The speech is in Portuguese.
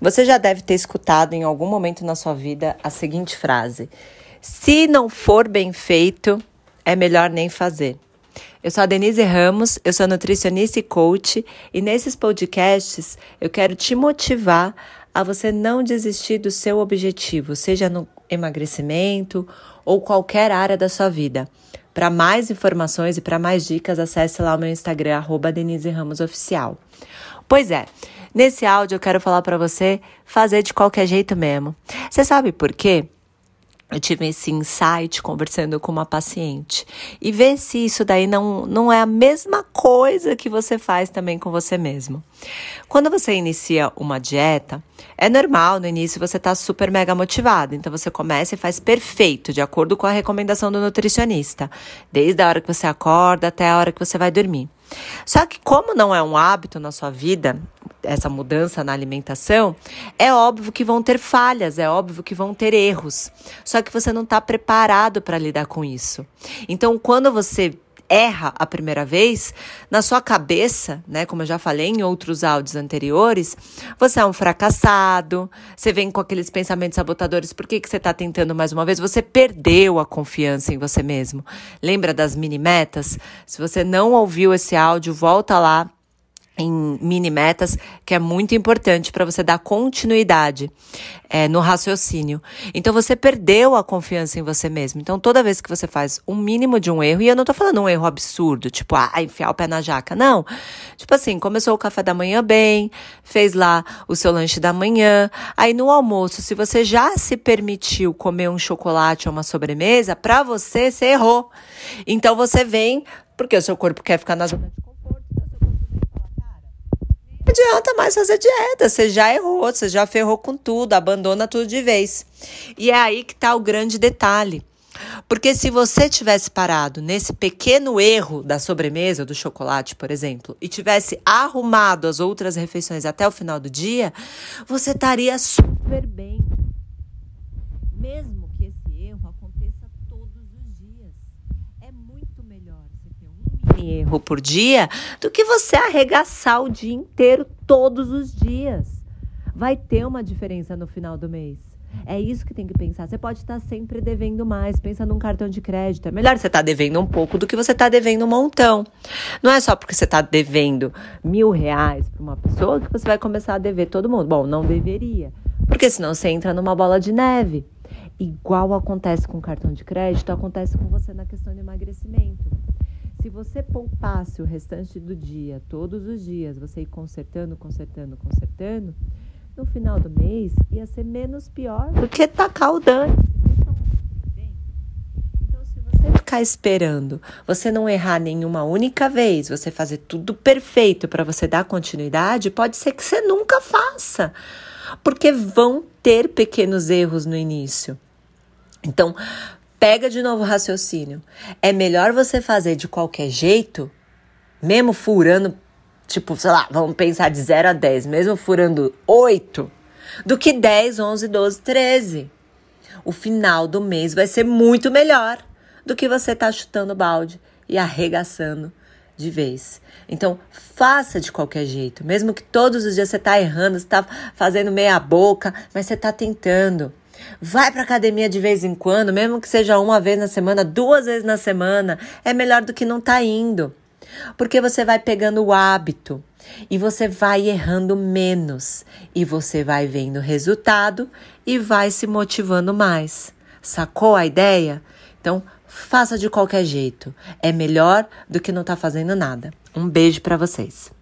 Você já deve ter escutado em algum momento na sua vida a seguinte frase: Se não for bem feito, é melhor nem fazer. Eu sou a Denise Ramos, eu sou nutricionista e coach, e nesses podcasts eu quero te motivar a você não desistir do seu objetivo, seja no emagrecimento ou qualquer área da sua vida. Para mais informações e para mais dicas, acesse lá o meu Instagram, arroba Denise Ramos Oficial. Pois é, nesse áudio eu quero falar para você fazer de qualquer jeito mesmo. Você sabe por quê? eu tive esse insight conversando com uma paciente e ver se isso daí não, não é a mesma coisa que você faz também com você mesmo. Quando você inicia uma dieta, é normal no início você estar tá super mega motivado, então você começa e faz perfeito, de acordo com a recomendação do nutricionista, desde a hora que você acorda até a hora que você vai dormir. Só que, como não é um hábito na sua vida, essa mudança na alimentação, é óbvio que vão ter falhas, é óbvio que vão ter erros. Só que você não está preparado para lidar com isso. Então, quando você erra a primeira vez, na sua cabeça, né, como eu já falei em outros áudios anteriores, você é um fracassado, você vem com aqueles pensamentos sabotadores, por que, que você está tentando mais uma vez? Você perdeu a confiança em você mesmo. Lembra das mini metas? Se você não ouviu esse áudio, volta lá em mini metas, que é muito importante para você dar continuidade é, no raciocínio. Então você perdeu a confiança em você mesmo. Então toda vez que você faz um mínimo de um erro, e eu não tô falando um erro absurdo, tipo, ah, enfiar o pé na jaca, não. Tipo assim, começou o café da manhã bem, fez lá o seu lanche da manhã, aí no almoço, se você já se permitiu comer um chocolate ou uma sobremesa, para você, você errou. Então você vem, porque o seu corpo quer ficar na zona adianta mais fazer dieta. Você já errou, você já ferrou com tudo, abandona tudo de vez. E é aí que está o grande detalhe. Porque se você tivesse parado nesse pequeno erro da sobremesa, do chocolate, por exemplo, e tivesse arrumado as outras refeições até o final do dia, você estaria super bem. Mesmo erro por dia do que você arregaçar o dia inteiro todos os dias. Vai ter uma diferença no final do mês. É isso que tem que pensar. Você pode estar sempre devendo mais. Pensa num cartão de crédito. É melhor você estar devendo um pouco do que você estar devendo um montão. Não é só porque você está devendo mil reais para uma pessoa que você vai começar a dever todo mundo. Bom, não deveria. Porque senão você entra numa bola de neve. Igual acontece com cartão de crédito, acontece com você na questão de emagrecimento. Se você poupasse o restante do dia, todos os dias, você ir consertando, consertando, consertando, no final do mês ia ser menos pior do que tacar o dano. Então, se você ficar esperando, você não errar nenhuma única vez, você fazer tudo perfeito para você dar continuidade, pode ser que você nunca faça, porque vão ter pequenos erros no início. Então, Pega de novo o raciocínio. É melhor você fazer de qualquer jeito, mesmo furando, tipo, sei lá, vamos pensar de 0 a 10, mesmo furando 8, do que 10, 11, 12, 13. O final do mês vai ser muito melhor do que você tá chutando balde e arregaçando de vez. Então, faça de qualquer jeito, mesmo que todos os dias você tá errando, você tá fazendo meia boca, mas você tá tentando. Vai para academia de vez em quando, mesmo que seja uma vez na semana, duas vezes na semana, é melhor do que não tá indo. Porque você vai pegando o hábito e você vai errando menos e você vai vendo resultado e vai se motivando mais. Sacou a ideia? Então, faça de qualquer jeito. É melhor do que não tá fazendo nada. Um beijo para vocês.